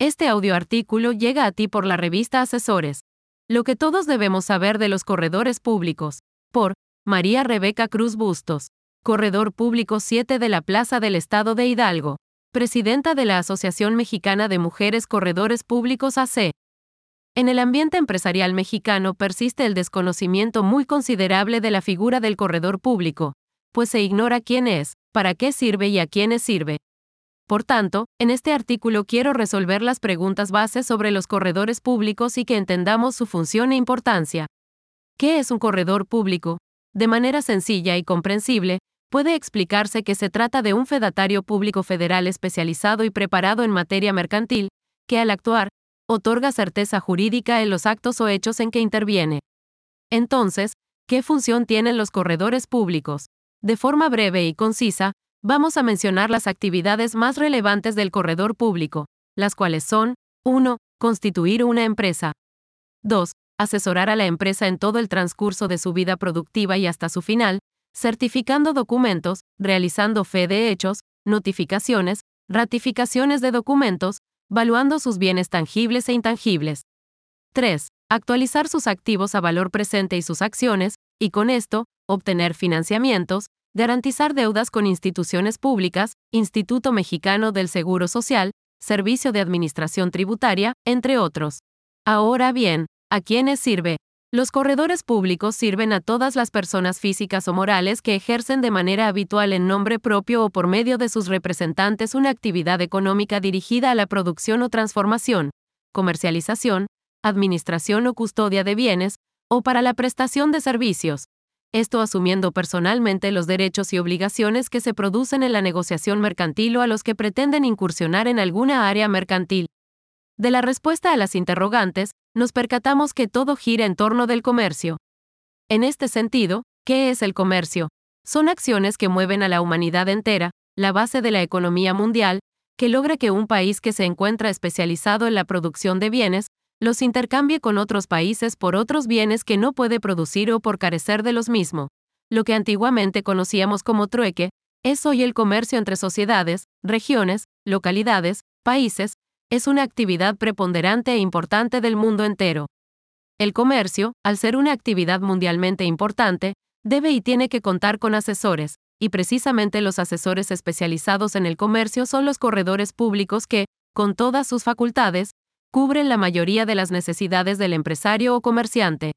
Este audioartículo llega a ti por la revista Asesores. Lo que todos debemos saber de los corredores públicos. Por María Rebeca Cruz Bustos. Corredor Público 7 de la Plaza del Estado de Hidalgo. Presidenta de la Asociación Mexicana de Mujeres Corredores Públicos AC. En el ambiente empresarial mexicano persiste el desconocimiento muy considerable de la figura del corredor público, pues se ignora quién es, para qué sirve y a quiénes sirve. Por tanto, en este artículo quiero resolver las preguntas bases sobre los corredores públicos y que entendamos su función e importancia. ¿Qué es un corredor público? De manera sencilla y comprensible, puede explicarse que se trata de un fedatario público federal especializado y preparado en materia mercantil, que al actuar, otorga certeza jurídica en los actos o hechos en que interviene. Entonces, ¿qué función tienen los corredores públicos? De forma breve y concisa, Vamos a mencionar las actividades más relevantes del corredor público, las cuales son 1. Constituir una empresa. 2. Asesorar a la empresa en todo el transcurso de su vida productiva y hasta su final, certificando documentos, realizando fe de hechos, notificaciones, ratificaciones de documentos, valuando sus bienes tangibles e intangibles. 3. Actualizar sus activos a valor presente y sus acciones, y con esto, obtener financiamientos, garantizar deudas con instituciones públicas, Instituto Mexicano del Seguro Social, Servicio de Administración Tributaria, entre otros. Ahora bien, ¿a quiénes sirve? Los corredores públicos sirven a todas las personas físicas o morales que ejercen de manera habitual en nombre propio o por medio de sus representantes una actividad económica dirigida a la producción o transformación, comercialización, administración o custodia de bienes, o para la prestación de servicios, esto asumiendo personalmente los derechos y obligaciones que se producen en la negociación mercantil o a los que pretenden incursionar en alguna área mercantil. De la respuesta a las interrogantes, nos percatamos que todo gira en torno del comercio. En este sentido, ¿qué es el comercio? Son acciones que mueven a la humanidad entera, la base de la economía mundial, que logra que un país que se encuentra especializado en la producción de bienes los intercambie con otros países por otros bienes que no puede producir o por carecer de los mismos. Lo que antiguamente conocíamos como trueque, es hoy el comercio entre sociedades, regiones, localidades, países, es una actividad preponderante e importante del mundo entero. El comercio, al ser una actividad mundialmente importante, debe y tiene que contar con asesores, y precisamente los asesores especializados en el comercio son los corredores públicos que, con todas sus facultades, cubren la mayoría de las necesidades del empresario o comerciante.